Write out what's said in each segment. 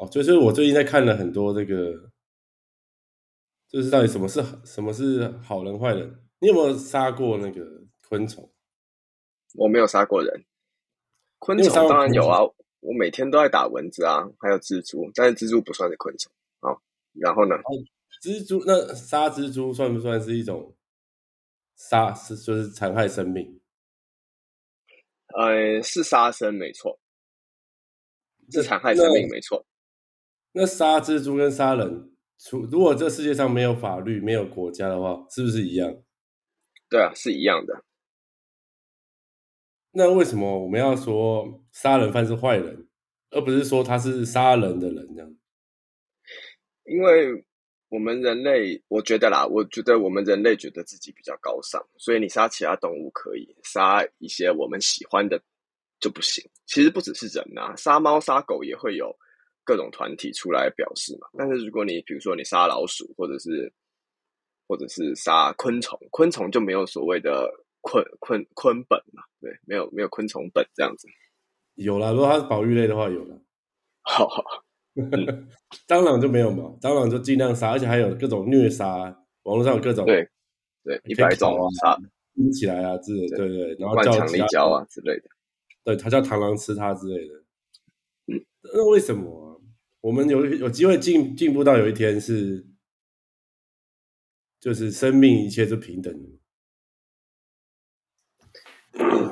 哦，就是我最近在看了很多这个，就是到底什么是什么是好人坏人？你有没有杀过那个昆虫？我没有杀过人，昆虫当然有啊，我每天都在打蚊子啊，还有蜘蛛，但是蜘蛛不算是昆虫啊。然后呢？蜘蛛那杀蜘蛛算不算是一种杀？是就是残害生命？呃，是杀生没错，是残害生命没错。那杀蜘蛛跟杀人，除如果这世界上没有法律、没有国家的话，是不是一样？对啊，是一样的。那为什么我们要说杀人犯是坏人，而不是说他是杀人的人这样？因为我们人类，我觉得啦，我觉得我们人类觉得自己比较高尚，所以你杀其他动物可以，杀一些我们喜欢的就不行。其实不只是人呐，杀猫杀狗也会有。各种团体出来表示嘛，但是如果你比如说你杀老鼠，或者是或者是杀昆虫，昆虫就没有所谓的昆昆昆本嘛，对，没有没有昆虫本这样子。有了，如果它是保育类的话，有了。好 蟑螂就没有嘛，蟑螂就尽量杀，而且还有各种虐杀，网络上有各种对对一百种杀拼起来啊之类，对对，然后叫强力胶啊之类的，对，它叫螳螂吃它之类的。嗯，那为什么？我们有有机会进进步到有一天是，就是生命一切是平等的。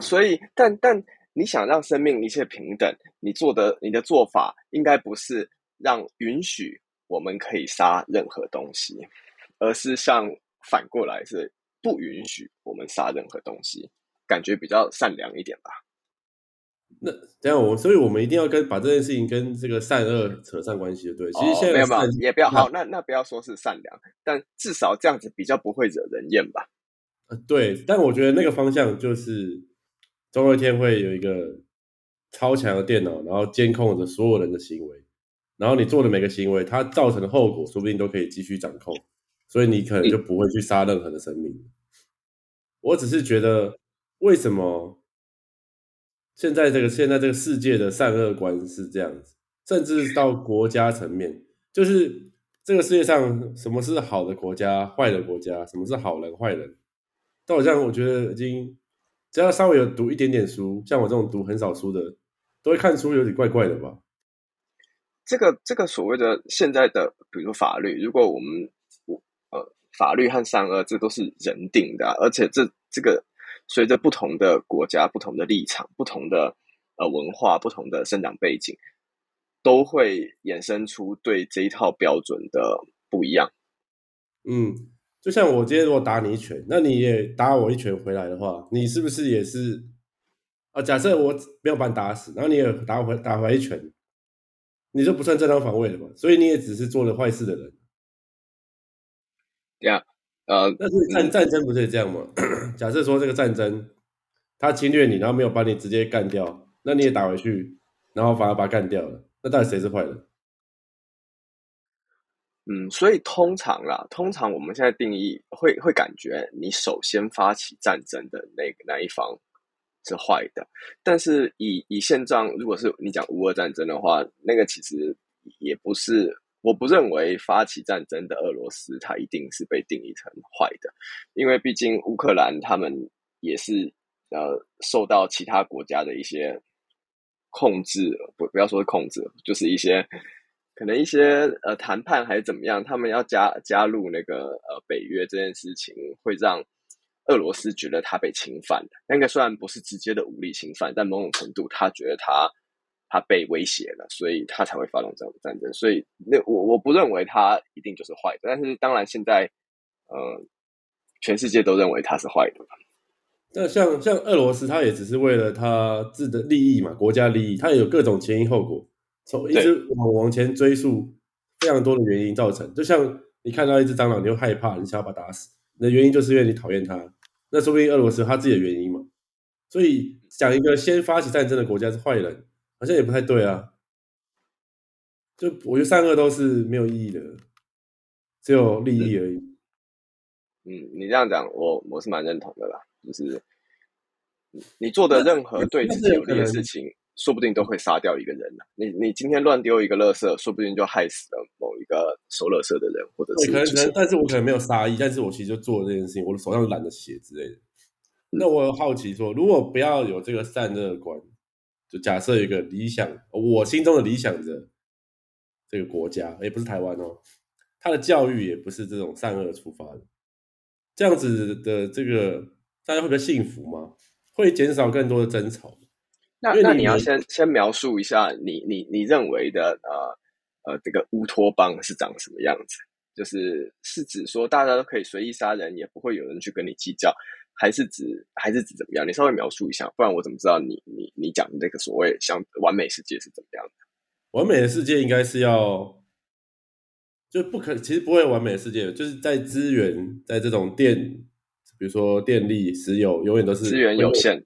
所以，但但你想让生命一切平等，你做的你的做法应该不是让允许我们可以杀任何东西，而是像反过来是不允许我们杀任何东西，感觉比较善良一点吧。那这样我，所以我们一定要跟把这件事情跟这个善恶扯上关系，对？其实现在没有没有，也不要好，那那不要说是善良，但至少这样子比较不会惹人厌吧？呃，对。但我觉得那个方向就是，总有一天会有一个超强的电脑，然后监控着所有人的行为，然后你做的每个行为，它造成的后果，说不定都可以继续掌控，所以你可能就不会去杀任何的生命。我只是觉得，为什么？现在这个现在这个世界的善恶观是这样子，甚至到国家层面，就是这个世界上什么是好的国家、坏的国家，什么是好人、坏人，都好像我觉得已经只要稍微有读一点点书，像我这种读很少书的，都会看出有点怪怪的吧。这个这个所谓的现在的，比如说法律，如果我们我呃法律和善恶，这都是人定的，而且这这个。随着不同的国家、不同的立场、不同的呃文化、不同的生长背景，都会衍生出对这一套标准的不一样。嗯，就像我今天如果打你一拳，那你也打我一拳回来的话，你是不是也是啊？假设我没有把你打死，然后你也打回打回一拳，你就不算正当防卫了嘛？所以你也只是做了坏事的人。呃，但是战战争不是这样吗？假设说这个战争，他侵略你，然后没有把你直接干掉，那你也打回去，然后反而把他干掉了，那到底谁是坏人？嗯，所以通常啦，通常我们现在定义会会感觉，你首先发起战争的那个那一方是坏的，但是以以现状，如果是你讲乌俄战争的话，那个其实也不是。我不认为发起战争的俄罗斯，它一定是被定义成坏的，因为毕竟乌克兰他们也是呃受到其他国家的一些控制，不不要说控制，就是一些可能一些呃谈判还是怎么样，他们要加加入那个呃北约这件事情，会让俄罗斯觉得他被侵犯。那个虽然不是直接的武力侵犯，但某种程度他觉得他。他被威胁了，所以他才会发动这样的战争。所以，那我我不认为他一定就是坏的。但是，当然现在，呃，全世界都认为他是坏的。那像像俄罗斯，他也只是为了他自的利益嘛，国家利益，他也有各种前因后果，从一直往往前追溯，非常多的原因造成。就像你看到一只蟑螂，你就害怕，你想要把它打死，那原因就是因为你讨厌它。那说不定俄罗斯他自己的原因嘛。所以，讲一个先发起战争的国家是坏人。好像也不太对啊，就我觉得善恶都是没有意义的，只有利益而已。嗯，你这样讲，我我是蛮认同的啦。就是你做的任何对自己有利的事情，说不定都会杀掉一个人呢。你你今天乱丢一个垃圾，说不定就害死了某一个收垃圾的人，或者是可能可能，但是我可能没有杀意，但是我其实就做了这件事情，我的手上懒得写之类的。那我好奇说，如果不要有这个善恶观，就假设一个理想，我心中的理想的这个国家，也不是台湾哦，他的教育也不是这种善恶出发的，这样子的这个大家会比较幸福吗？会减少更多的争吵？那那你要先先描述一下你你你认为的呃呃这个乌托邦是长什么样子？就是是指说大家都可以随意杀人，也不会有人去跟你计较。还是指还是指怎么样？你稍微描述一下，不然我怎么知道你你你讲的这个所谓像完美世界是怎么样的？完美的世界应该是要就不可，其实不会完美的世界，就是在资源在这种电，比如说电力、石油，永远都是资源有限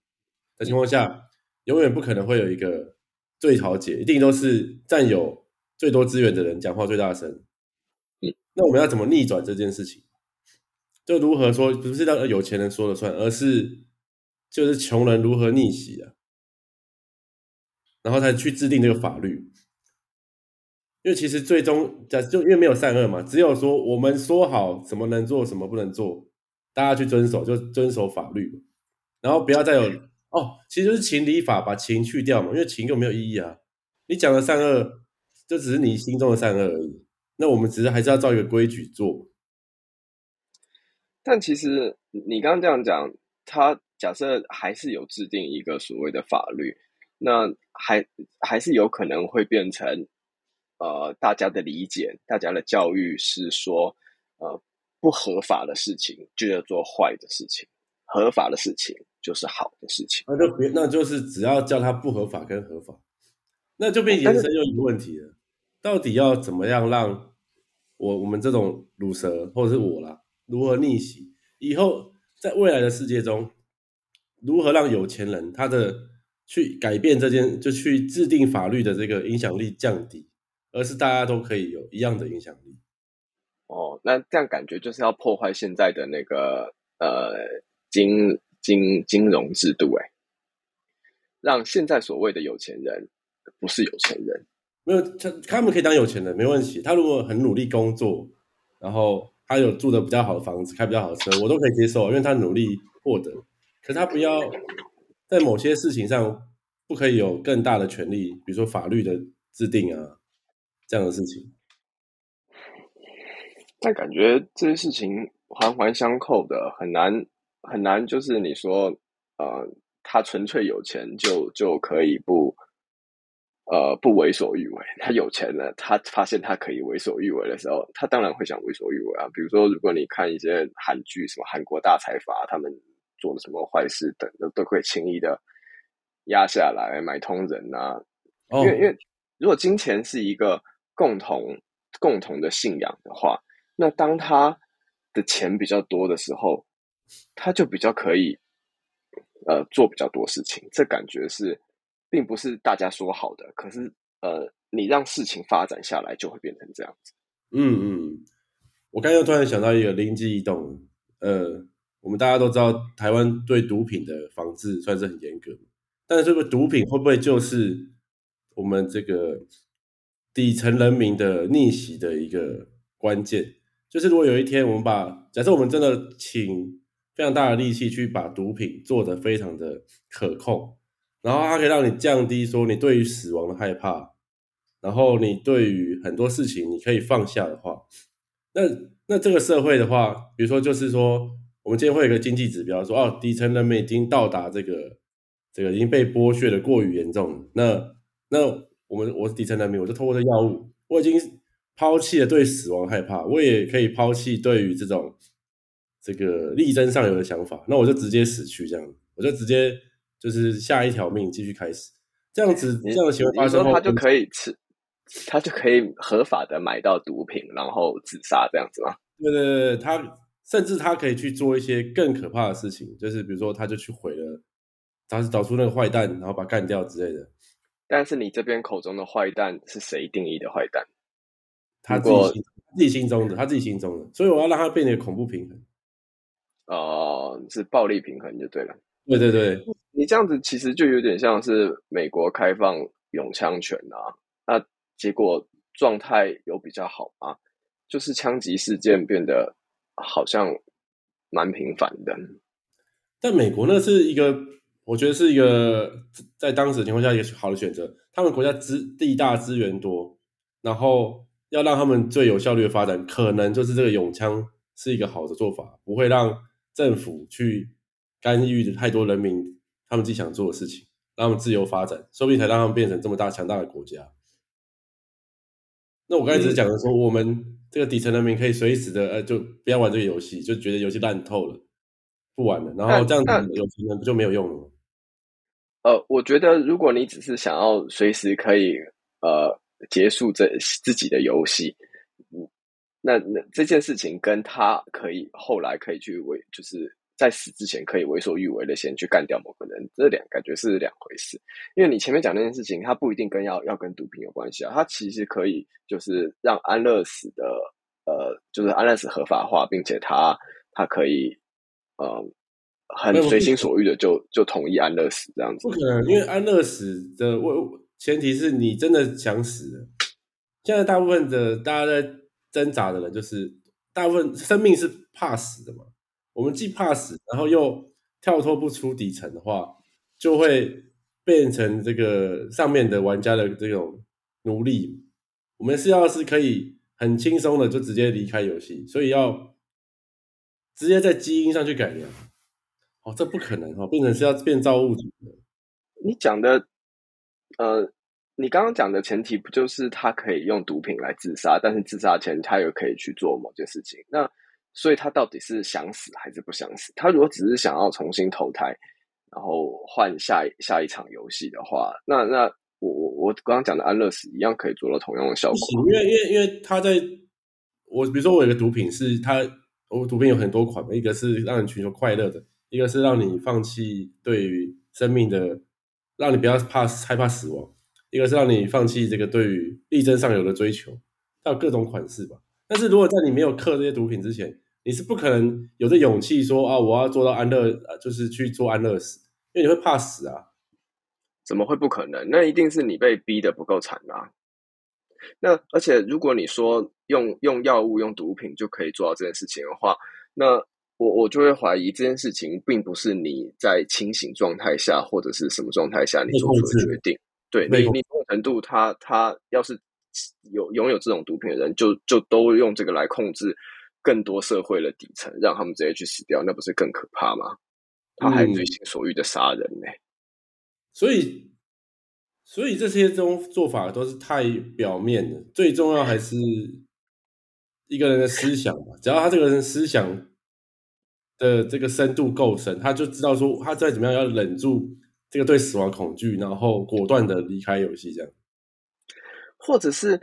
的情况下，永远不可能会有一个最调解，一定都是占有最多资源的人讲话最大声。嗯，那我们要怎么逆转这件事情？就如何说不是让有钱人说了算，而是就是穷人如何逆袭啊，然后才去制定这个法律。因为其实最终假就因为没有善恶嘛，只有说我们说好什么能做什么不能做，大家去遵守就遵守法律，然后不要再有哦，其实就是情理法把情去掉嘛，因为情就没有意义啊。你讲的善恶就只是你心中的善恶而已，那我们只是还是要照一个规矩做。但其实你刚刚这样讲，他假设还是有制定一个所谓的法律，那还还是有可能会变成，呃，大家的理解，大家的教育是说，呃，不合法的事情就叫做坏的事情，合法的事情就是好的事情。那就别，那就是只要叫它不合法跟合法，那就变延伸又一个问题了，到底要怎么样让我我们这种乳蛇或者是我啦？如何逆袭？以后在未来的世界中，如何让有钱人他的去改变这件，就去制定法律的这个影响力降低，而是大家都可以有一样的影响力？哦，那这样感觉就是要破坏现在的那个呃金金金融制度，哎，让现在所谓的有钱人不是有钱人，没有他他们可以当有钱人没问题。他如果很努力工作，然后。他有住的比较好的房子，开比较好的车，我都可以接受，因为他努力获得。可他不要在某些事情上不可以有更大的权利，比如说法律的制定啊这样的事情。但感觉这些事情环环相扣的，很难很难。就是你说，呃，他纯粹有钱就就可以不。呃，不为所欲为。他有钱了，他发现他可以为所欲为的时候，他当然会想为所欲为啊。比如说，如果你看一些韩剧，什么韩国大财阀，他们做了什么坏事等，都都可以轻易的压下来买通人啊。因为因为如果金钱是一个共同共同的信仰的话，那当他的钱比较多的时候，他就比较可以呃做比较多事情。这感觉是。并不是大家说好的，可是呃，你让事情发展下来，就会变成这样子。嗯嗯，我刚又突然想到一个灵机一动，呃，我们大家都知道，台湾对毒品的防治算是很严格，但是这个毒品会不会就是我们这个底层人民的逆袭的一个关键？就是如果有一天我们把假设我们真的请非常大的力气去把毒品做得非常的可控。然后它可以让你降低说你对于死亡的害怕，然后你对于很多事情你可以放下的话，那那这个社会的话，比如说就是说，我们今天会有一个经济指标，说哦，底层人民已经到达这个这个已经被剥削的过于严重，那那我们我是底层人民，我就透过这药物，我已经抛弃了对死亡害怕，我也可以抛弃对于这种这个力争上游的想法，那我就直接死去这样，我就直接。就是下一条命继续开始，这样子这样的行为发生后，他就可以吃，他就可以合法的买到毒品，然后自杀这样子吗？对对对，他甚至他可以去做一些更可怕的事情，就是比如说他就去毁了，他是找出那个坏蛋，然后把干掉之类的。但是你这边口中的坏蛋是谁定义的坏蛋？他自己自己心中的，他自己心中的，所以我要让他变得恐怖平衡。哦，是暴力平衡就对了。对对对，你这样子其实就有点像是美国开放永枪权啊，那结果状态有比较好吗？就是枪击事件变得好像蛮频繁的。但美国那是一个，我觉得是一个在当时的情况下一个好的选择。他们国家资地大资源多，然后要让他们最有效率的发展，可能就是这个永枪是一个好的做法，不会让政府去干预太多人民他们自己想做的事情，让他们自由发展，说不定才让他们变成这么大强大的国家。那我刚才只是讲的说，我们这个底层人民可以随时的呃，就不要玩这个游戏，就觉得游戏烂透了，不玩了，然后这样子有钱人不就没有用了吗？呃，我觉得如果你只是想要随时可以呃结束这自己的游戏，嗯，那那这件事情跟他可以后来可以去为就是。在死之前可以为所欲为的先去干掉某个人，这两感觉是两回事。因为你前面讲那件事情，它不一定跟要要跟毒品有关系啊，它其实可以就是让安乐死的呃，就是安乐死合法化，并且他他可以呃很随心所欲的就就同意安乐死这样子。不可能，因为安乐死的为前提是你真的想死。现在大部分的大家在挣扎的人，就是大部分生命是怕死的嘛。我们既怕死，然后又跳脱不出底层的话，就会变成这个上面的玩家的这种奴隶。我们是要是可以很轻松的就直接离开游戏，所以要直接在基因上去改良。哦，这不可能哦，变成是要变造物主的。你讲的，呃，你刚刚讲的前提不就是他可以用毒品来自杀，但是自杀前他又可以去做某件事情？那所以他到底是想死还是不想死？他如果只是想要重新投胎，然后换下下一场游戏的话，那那我我我刚刚讲的安乐死一样可以做到同样的效果。因为因为因为他在我比如说我有个毒品是他，我毒品有很多款嘛，一个是让你寻求快乐的，一个是让你放弃对于生命的，让你不要怕害怕死亡，一个是让你放弃这个对于力争上游的追求，它有各种款式吧。但是如果在你没有克这些毒品之前，你是不可能有这勇气说啊，我要做到安乐，就是去做安乐死，因为你会怕死啊。怎么会不可能？那一定是你被逼的不够惨啊。那而且如果你说用用药物、用毒品就可以做到这件事情的话，那我我就会怀疑这件事情并不是你在清醒状态下或者是什么状态下你做出的决定。对你，你某种程度，他他要是有拥有这种毒品的人，就就都用这个来控制。更多社会的底层，让他们直接去死掉，那不是更可怕吗？他还随心所欲的杀人呢。所以，所以这些种做法都是太表面的。最重要还是一个人的思想嘛。只要他这个人思想的这个深度够深，他就知道说他再怎么样要忍住这个对死亡恐惧，然后果断的离开游戏，这样。或者是，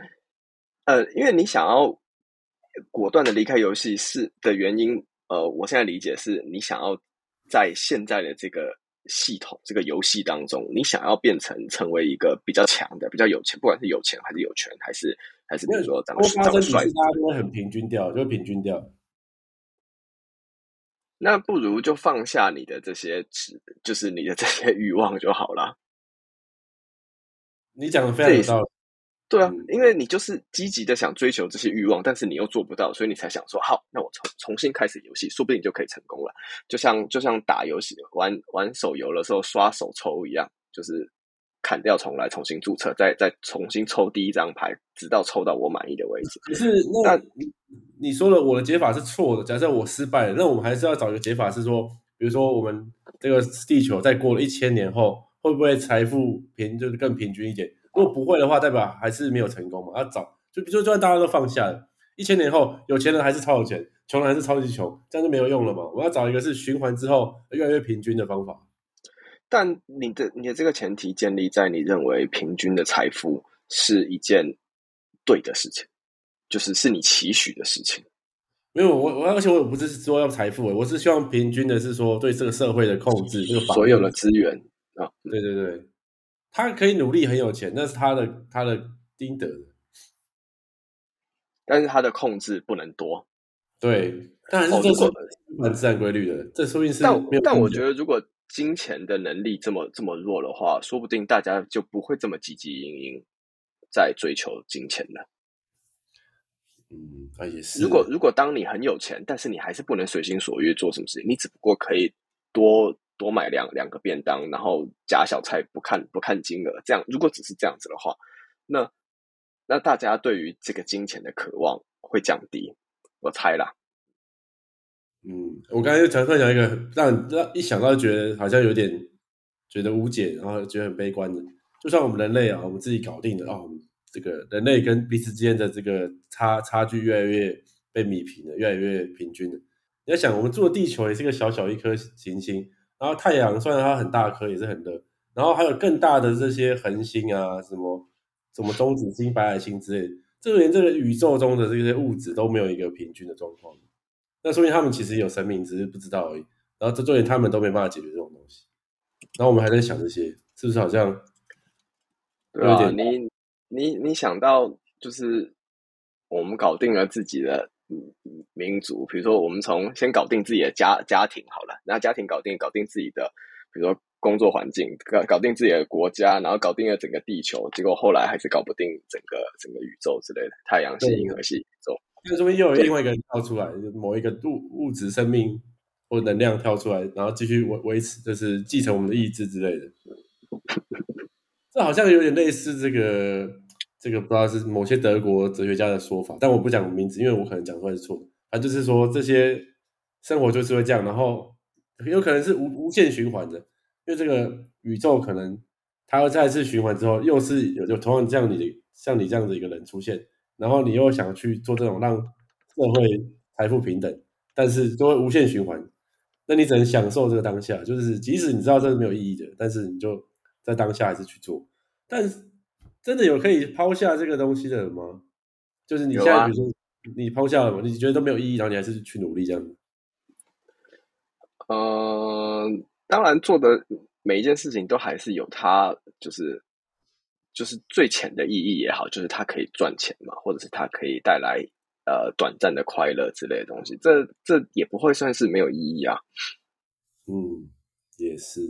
呃，因为你想要。果断的离开游戏是的原因，呃，我现在理解是你想要在现在的这个系统、这个游戏当中，你想要变成成为一个比较强的、比较有钱，不管是有钱还是有权，还是还是比如说长得长得帅，大家都会很平均掉，就平均掉。那不如就放下你的这些，就是你的这些欲望就好了。你讲的非常有道理。对啊，因为你就是积极的想追求这些欲望，但是你又做不到，所以你才想说好，那我重重新开始游戏，说不定就可以成功了。就像就像打游戏、玩玩手游的时候刷手抽一样，就是砍掉重来，重新注册，再再重新抽第一张牌，直到抽到我满意的位置。可是那你说了我的解法是错的，假设我失败了，那我们还是要找一个解法，是说，比如说我们这个地球在过了一千年后，会不会财富平就是更平均一点？如果不会的话，代表还是没有成功嘛？要找，就就算大家都放下了，一千年后，有钱人还是超有钱，穷人还是超级穷，这样就没有用了嘛？我要找一个是循环之后越来越平均的方法。但你的你的这个前提建立在你认为平均的财富是一件对的事情，就是是你期许的事情。没有我我而且我不是说要财富，我是希望平均的是说对这个社会的控制，这个所有的资源啊，对对对。他可以努力很有钱，那是他的他的应得的，但是他的控制不能多。对，当然是这是蛮自然规律的。这说明是，但但我觉得，如果金钱的能力这么这么弱的话，说不定大家就不会这么积极营营在追求金钱了。嗯，啊也是。如果如果当你很有钱，但是你还是不能随心所欲做什么事情，你只不过可以多多买两两个便当，然后夹小菜，不看不看金额，这样如果只是这样子的话，那那大家对于这个金钱的渴望会降低，我猜啦。嗯，我刚才就突然讲一个让让一想到觉得好像有点觉得无解，然后觉得很悲观的，就算我们人类啊，我们自己搞定了啊，这个人类跟彼此之间的这个差差距越来越被弭平了，越来越平均了。你要想，我们住的地球也是个小小一颗行星，然后太阳虽然它很大颗，也是很热，然后还有更大的这些恒星啊，什么什么中子星、白矮星之类，这个连这个宇宙中的这些物质都没有一个平均的状况。那说明他们其实有生命，只是不知道而已。然后这就连他们都没办法解决这种东西。然后我们还在想这些，是不是好像有点？你你你想到就是我们搞定了自己的民族，比如说我们从先搞定自己的家家庭好了，然后家庭搞定，搞定自己的，比如说工作环境，搞搞定自己的国家，然后搞定了整个地球，结果后来还是搞不定整个整个宇宙之类的，太阳系、银河系、宇宙。那说明又有另外一个人跳出来，某一个物物质生命或能量跳出来，然后继续维维持，就是继承我们的意志之类的。这好像有点类似这个这个不知道是某些德国哲学家的说法，但我不讲名字，因为我可能讲出来是错的。他就是说这些生活就是会这样，然后有可能是无无限循环的，因为这个宇宙可能它要再次循环之后，又是有有同样这样你像你这样的一个人出现。然后你又想去做这种让社会财富平等，但是就会无限循环。那你只能享受这个当下，就是即使你知道这是没有意义的，但是你就在当下还是去做。但真的有可以抛下这个东西的人吗？就是你现在比如说你抛下了嘛，你觉得都没有意义，然后你还是去努力这样子。嗯，当然做的每一件事情都还是有它，就是。就是最浅的意义也好，就是它可以赚钱嘛，或者是它可以带来呃短暂的快乐之类的东西，这这也不会算是没有意义啊。嗯，也是。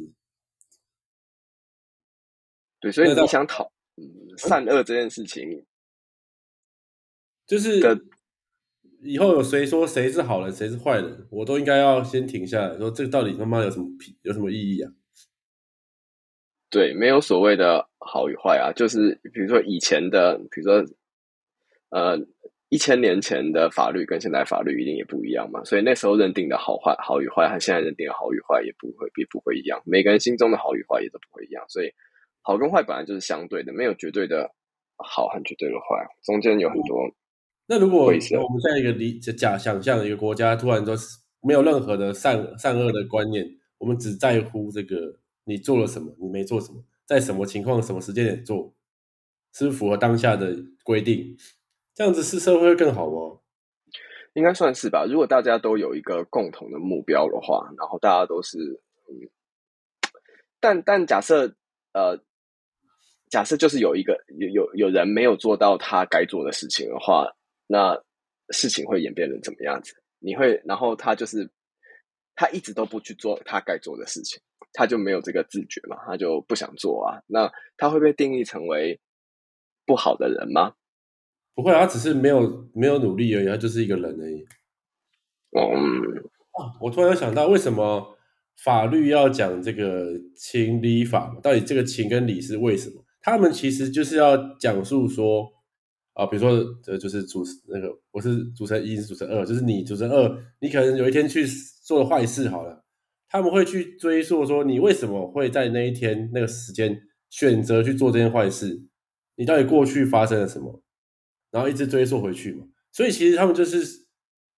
对，所以你想讨善恶这件事情，就是以后有谁说谁是好人，谁是坏人，我都应该要先停下来说，这个到底他妈有什么屁，有什么意义啊？对，没有所谓的好与坏啊，就是比如说以前的，比如说呃一千年前的法律跟现在法律一定也不一样嘛，所以那时候认定的好坏好与坏和现在认定的好与坏也不会也不会一样，每个人心中的好与坏也都不会一样，所以好跟坏本来就是相对的，没有绝对的好和绝对的坏，中间有很多。那如果我们在一个理假想象的一个国家，突然说没有任何的善善恶的观念，我们只在乎这个。你做了什么？你没做什么？在什么情况、什么时间点做，是不是符合当下的规定？这样子是社会会更好吗？应该算是吧。如果大家都有一个共同的目标的话，然后大家都是嗯，但但假设呃，假设就是有一个有有有人没有做到他该做的事情的话，那事情会演变成怎么样子？你会，然后他就是他一直都不去做他该做的事情。他就没有这个自觉嘛，他就不想做啊。那他会被定义成为不好的人吗？不会，他只是没有没有努力而已，他就是一个人而已。嗯，我突然想到，为什么法律要讲这个情理法？到底这个情跟理是为什么？他们其实就是要讲述说啊，比如说呃就是主那个我是主持人一，是主持人二，就是你主持人二，你可能有一天去做了坏事，好了。他们会去追溯说你为什么会在那一天那个时间选择去做这件坏事？你到底过去发生了什么？然后一直追溯回去嘛。所以其实他们就是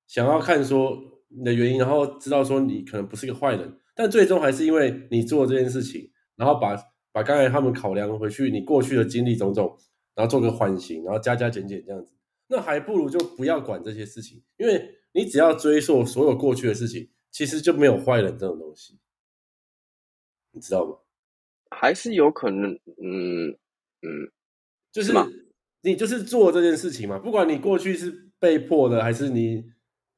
想要看说你的原因，然后知道说你可能不是个坏人，但最终还是因为你做这件事情，然后把把刚才他们考量回去你过去的经历种种，然后做个缓刑，然后加加减减这样子，那还不如就不要管这些事情，因为你只要追溯所有过去的事情。其实就没有坏人这种东西，你知道吗？还是有可能，嗯嗯，就是你就是做这件事情嘛，不管你过去是被迫的，还是你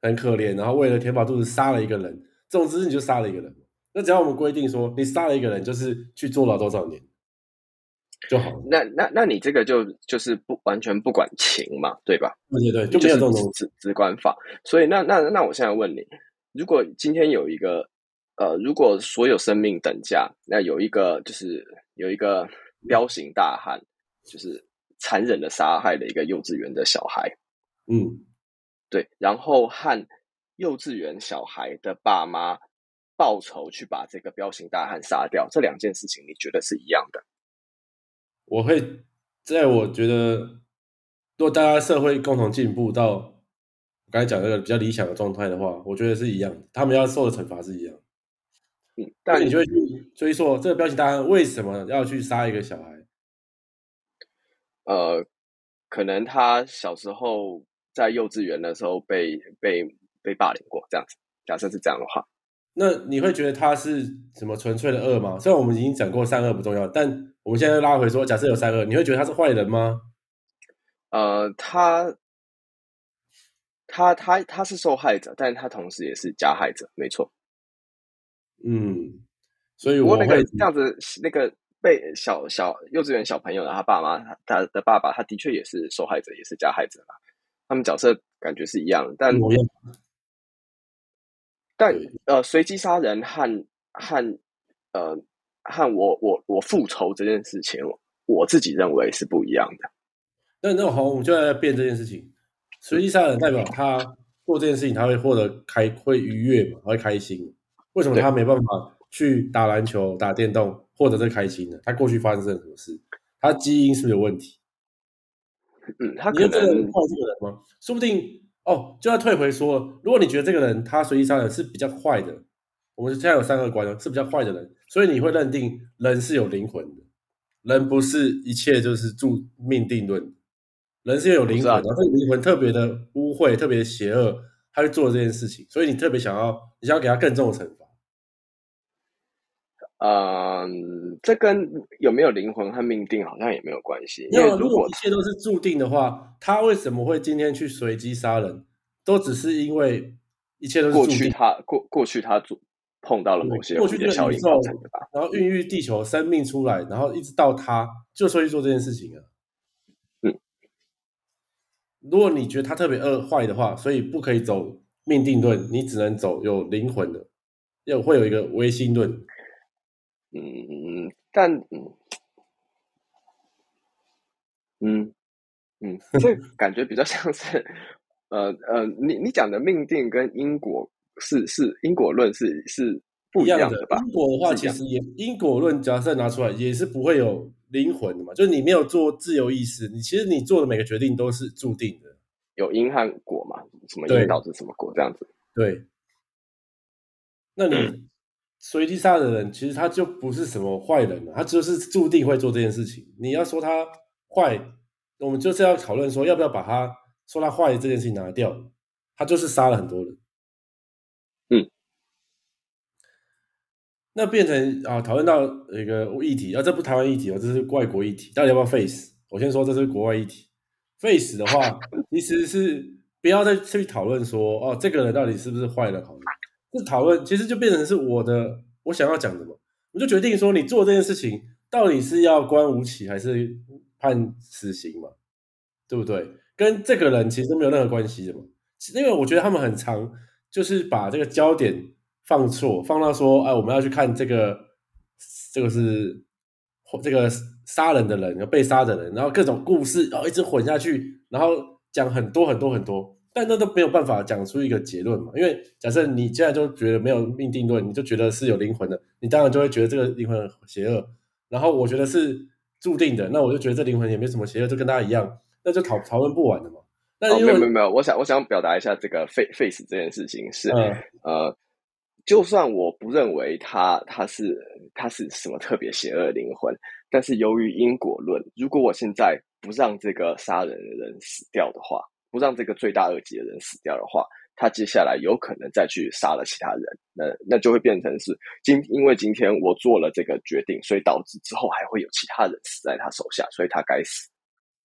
很可怜，然后为了填饱肚子杀了一个人，总之你就杀了一个人。那只要我们规定说，你杀了一个人，就是去坐牢多少年就好了。那那那你这个就就是不完全不管情嘛，对吧？对对对，就没有这种。直直观法。所以那那那我现在问你，如果今天有一个呃，如果所有生命等价，那有一个就是有一个彪形大汉，就是残忍的杀害了一个幼稚园的小孩，嗯，对，然后和幼稚园小孩的爸妈报仇去把这个彪形大汉杀掉，这两件事情你觉得是一样的？我会在我觉得，如果大家社会共同进步到我刚才讲那个比较理想的状态的话，我觉得是一样的，他们要受的惩罚是一样。嗯，但你就会去追溯这个彪形大汉为什么要去杀一个小孩？呃，可能他小时候在幼稚园的时候被被被霸凌过，这样子。假设是这样的话，那你会觉得他是什么纯粹的恶吗？虽然我们已经讲过善恶不重要，但我们现在拉回说，假设有善恶，你会觉得他是坏人吗？呃，他他他他是受害者，但是他同时也是加害者，没错。嗯，所以我那个这样子，那个被小小幼稚园小朋友的他爸妈，他的爸爸，他的确也是受害者，也是加害者啦。他们角色感觉是一样，但但呃，随机杀人和和呃和我我我复仇这件事情，我自己认为是不一样的。那那好，我们就来变这件事情。随机杀人代表他做这件事情，他会获得开会愉悦嘛，会开心。为什么他没办法去打篮球、打电动，获得这开心呢？他过去发生什么事？他基因是不是有问题？嗯，他可能怪这个人吗？说不定哦。就要退回说，如果你觉得这个人他随意杀人是比较坏的，我们现在有三个观是比较坏的人，所以你会认定人是有灵魂的，人不是一切就是注命定论，人是有灵魂，然后灵魂特别的污秽、特别邪恶，他会做这件事情，所以你特别想要，你想要给他更重的惩罚。嗯，这跟有没有灵魂和命定好像也没有关系。因为如果一切都是注定的话，他为什么会今天去随机杀人？都只是因为一切都是过去他过过去他做碰到了某些过去的效应造成的吧？然后孕育地球生命出来，然后一直到他就说去做这件事情啊。嗯，如果你觉得他特别恶坏的话，所以不可以走命定论，你只能走有灵魂的，要会有一个唯心论。嗯，但嗯嗯嗯，这 感觉比较像是，呃呃，你你讲的命定跟因果是是因果论是是不一样的吧？因果的话，其实也因果论假设拿出来也是不会有灵魂的嘛，就是你没有做自由意识，你其实你做的每个决定都是注定的，有因和果嘛，什么因导致什么果这样子。对，那你。随机杀的人，其实他就不是什么坏人了，他就是注定会做这件事情。你要说他坏，我们就是要讨论说，要不要把他说他坏这件事情拿掉。他就是杀了很多人，嗯。那变成啊，讨论到一个议题啊，这不台湾议题哦，这是外国议题，到底要不要 face？我先说这是国外议题。face 的话，其实是不要再去讨论说，哦，这个人到底是不是坏人好了。这讨论其实就变成是我的我想要讲的嘛，我就决定说你做这件事情到底是要关无期还是判死刑嘛，对不对？跟这个人其实没有任何关系的嘛。因为我觉得他们很常就是把这个焦点放错，放到说哎我们要去看这个这个是这个杀人的人，被杀的人，然后各种故事然后一直混下去，然后讲很多很多很多。但那都没有办法讲出一个结论嘛，因为假设你现在就觉得没有命定论，你就觉得是有灵魂的，你当然就会觉得这个灵魂邪恶。然后我觉得是注定的，那我就觉得这灵魂也没什么邪恶，就跟大家一样，那就讨讨论不完的嘛。那没有没有没有，我想我想表达一下这个 face face 这件事情是呃，就算我不认为他他是他是什么特别邪恶的灵魂，但是由于因果论，如果我现在不让这个杀人的人死掉的话。不让这个罪大恶极的人死掉的话，他接下来有可能再去杀了其他人，那那就会变成是今因为今天我做了这个决定，所以导致之后还会有其他人死在他手下，所以他该死。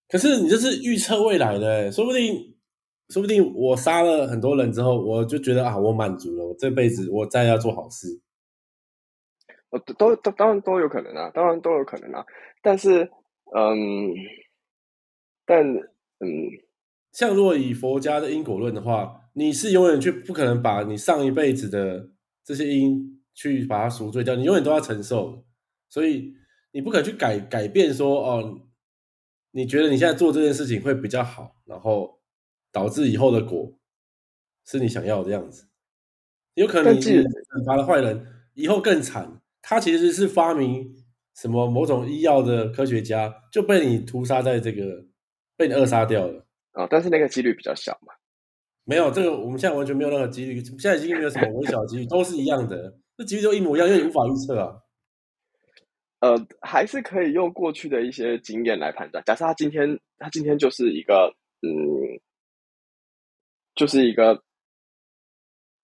可是你这是预测未来的，说不定说不定我杀了很多人之后，我就觉得啊，我满足了，我这辈子我再要做好事。呃，都都当然都有可能啊，当然都有可能啊。但是，嗯，但嗯，像如果以佛家的因果论的话，你是永远去不可能把你上一辈子的这些因去把它赎罪掉，你永远都要承受，所以你不可能去改改变说哦，你觉得你现在做这件事情会比较好，然后导致以后的果是你想要的样子，有可能你惩罚了坏人，以后更惨。他其实是发明什么某种医药的科学家，就被你屠杀在这个，被你扼杀掉了啊！但是那个几率比较小嘛。没有这个，我们现在完全没有任何几率，现在已经没有什么微小几率，都是一样的，这几率都一模一样，因为你无法预测啊。呃，还是可以用过去的一些经验来判断。假设他今天，他今天就是一个，嗯，就是一个，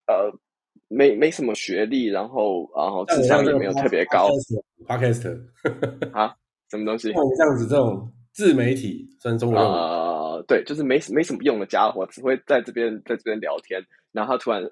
呃。没没什么学历，然后然后智商也没有特别高。Podcast 啊，什么东西？像这样子这种自媒体，算中文啊，对，就是没没什么用的家伙，只会在这边在这边聊天。然后他突然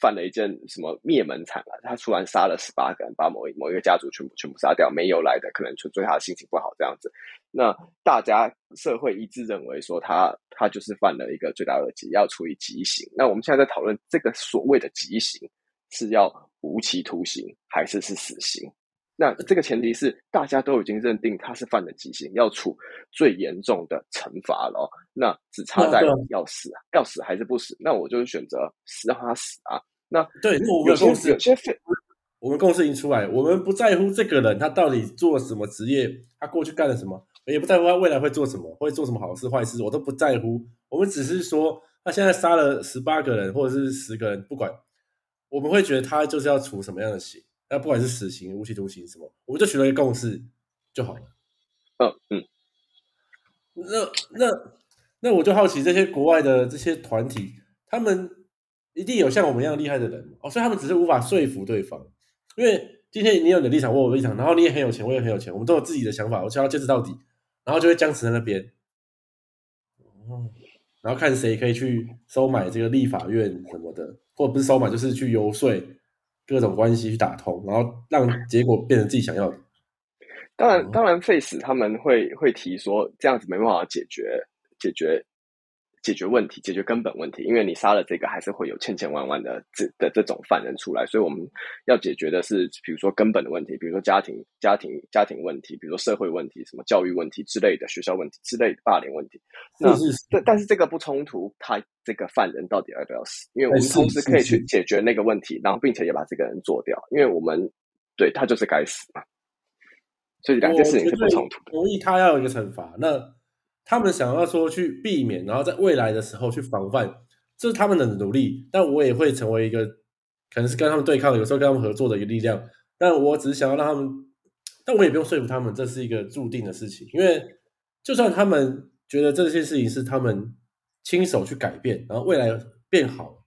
犯了一件什么灭门惨案，他突然杀了十八个人，把某一某一个家族全部全部杀掉，没由来的，可能纯粹他的心情不好这样子。那大家社会一致认为说他他就是犯了一个罪大恶极，要处以极刑。那我们现在在讨论这个所谓的极刑。是要无期徒刑还是是死刑？那这个前提是大家都已经认定他是犯了极刑，要处最严重的惩罚了。那只差在要死，要死还是不死？那我就是选择死，让他死啊。那对，那我们公司有些我们公司已经出来，我们不在乎这个人他到底做什么职业，他过去干了什么，也不在乎他未来会做什么，会做什么好事坏事，我都不在乎。我们只是说，他现在杀了十八个人或者是十个人，不管。我们会觉得他就是要处什么样的刑，那不管是死刑、无期徒刑什么，我们就取得一个共识就好了。嗯嗯，那那那我就好奇，这些国外的这些团体，他们一定有像我们一样厉害的人哦，所以他们只是无法说服对方。因为今天你有你的立场，我有立场，然后你也很有钱，我也很有钱，我们都有自己的想法，我就要坚持到底，然后就会僵持在那边。哦。然后看谁可以去收买这个立法院什么的，或不是收买，就是去游说各种关系去打通，然后让结果变成自己想要的。当然，当然，Face 他们会会提说这样子没办法解决解决。解决问题，解决根本问题，因为你杀了这个，还是会有千千万万的这的这种犯人出来，所以我们要解决的是，比如说根本的问题，比如说家庭、家庭、家庭问题，比如说社会问题，什么教育问题之类的，学校问题之类的霸凌问题。那但但是这个不冲突，他这个犯人到底要不要死？因为我们同时可以去解决那个问题，然后并且也把这个人做掉，因为我们对他就是该死嘛。所以两件事情是不冲突的。同意他要有一个惩罚，那。他们想要说去避免，然后在未来的时候去防范，这是他们的努力。但我也会成为一个可能是跟他们对抗，有时候跟他们合作的一个力量。但我只是想要让他们，但我也不用说服他们，这是一个注定的事情。因为就算他们觉得这些事情是他们亲手去改变，然后未来变好，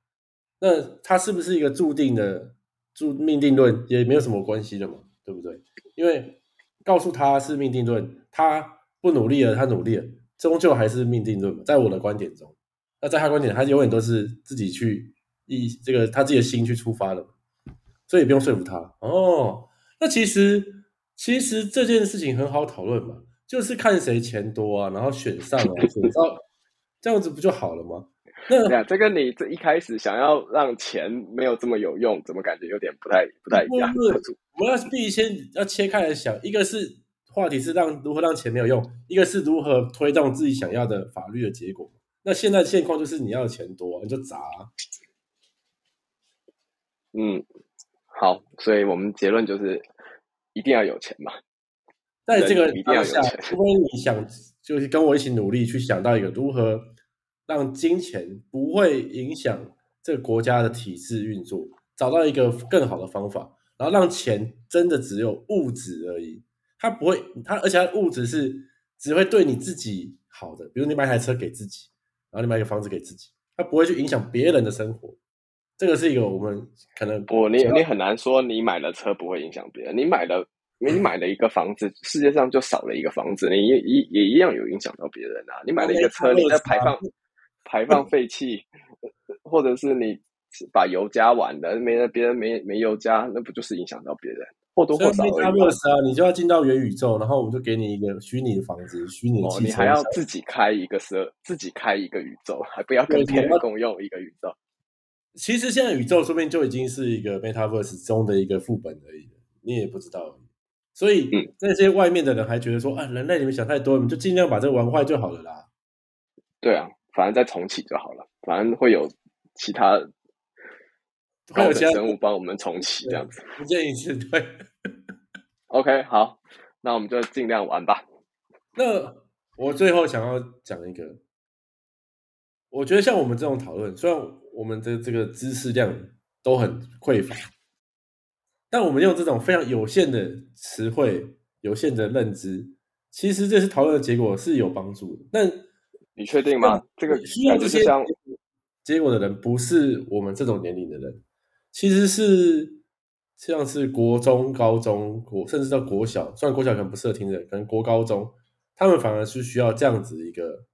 那他是不是一个注定的注命定论，也没有什么关系的嘛，对不对？因为告诉他是命定论，他不努力了，他努力了。终究还是命定论嘛，在我的观点中，那在他观点，他永远都是自己去以这个他自己的心去出发的，所以不用说服他哦。那其实其实这件事情很好讨论嘛，就是看谁钱多啊，然后选上啊，选到这样子不就好了吗？那这跟你这一开始想要让钱没有这么有用，怎么感觉有点不太不太一样？我们要必须先要切开来想，一个是。话题是让如何让钱没有用，一个是如何推动自己想要的法律的结果。那现在现况就是你要钱多，你就砸。嗯，好，所以我们结论就是一定要有钱嘛。在这个当下，除非你想就是跟我一起努力去想到一个如何让金钱不会影响这个国家的体制运作，找到一个更好的方法，然后让钱真的只有物质而已。它不会，它而且它物质是只会对你自己好的，比如你买台车给自己，然后你买个房子给自己，它不会去影响别人的生活。这个是一个我们可能不，你你很难说你买了车不会影响别人，你买了你买了一个房子，世界上就少了一个房子，你也也也一样有影响到别人啊。你买了一个车，你在排放排放废气，或者是你把油加完了，没了别人没没油加，那不就是影响到别人？或多。Metaverse 啊，你就要进到元宇宙，然后我们就给你一个虚拟的房子、虚拟的哦，汽车。你还要自己开一个十二，自己开一个宇宙，还不要跟别人共用一个宇宙。其实现在宇宙说不定就已经是一个 Metaverse 中的一个副本而已了，你也不知道。所以嗯那些外面的人还觉得说啊，人类你们想太多，你们就尽量把这个玩坏就好了啦。对啊，反正再重启就好了，反正会有其他会有其他生物帮我们重启这样子。不建议是对。OK，好，那我们就尽量玩吧。那我最后想要讲一个，我觉得像我们这种讨论，虽然我们的这个知识量都很匮乏，但我们用这种非常有限的词汇、有限的认知，其实这次讨论的结果是有帮助的。但你确定吗？这个需要这些结果的人，不是我们这种年龄的人，其实是像是国中、高中、国甚至到国小，虽然国小可能不适合听的，可能国高中，他们反而是需要这样子一个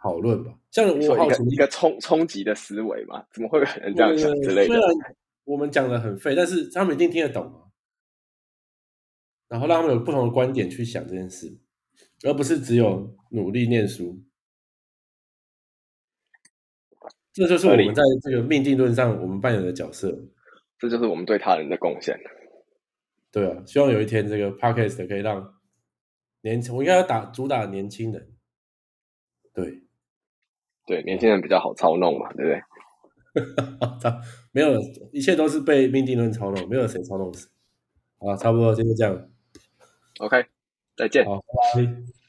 讨论吧。像我好奇一个冲冲击的思维嘛？怎么会有人这样想之类的？虽然我们讲的很废，但是他们一定听得懂啊。然后让他们有不同的观点去想这件事，而不是只有努力念书。这就是我们在这个命定论上我们扮演的角色。这就是我们对他人的贡献。对啊，希望有一天这个 podcast 可以让年轻，我应该要打主打年轻人。对，对，年轻人比较好操弄嘛，对不对？他 没有，一切都是被命定论操弄，没有谁操弄谁。好，差不多就是这样。OK，再见。好，拜拜。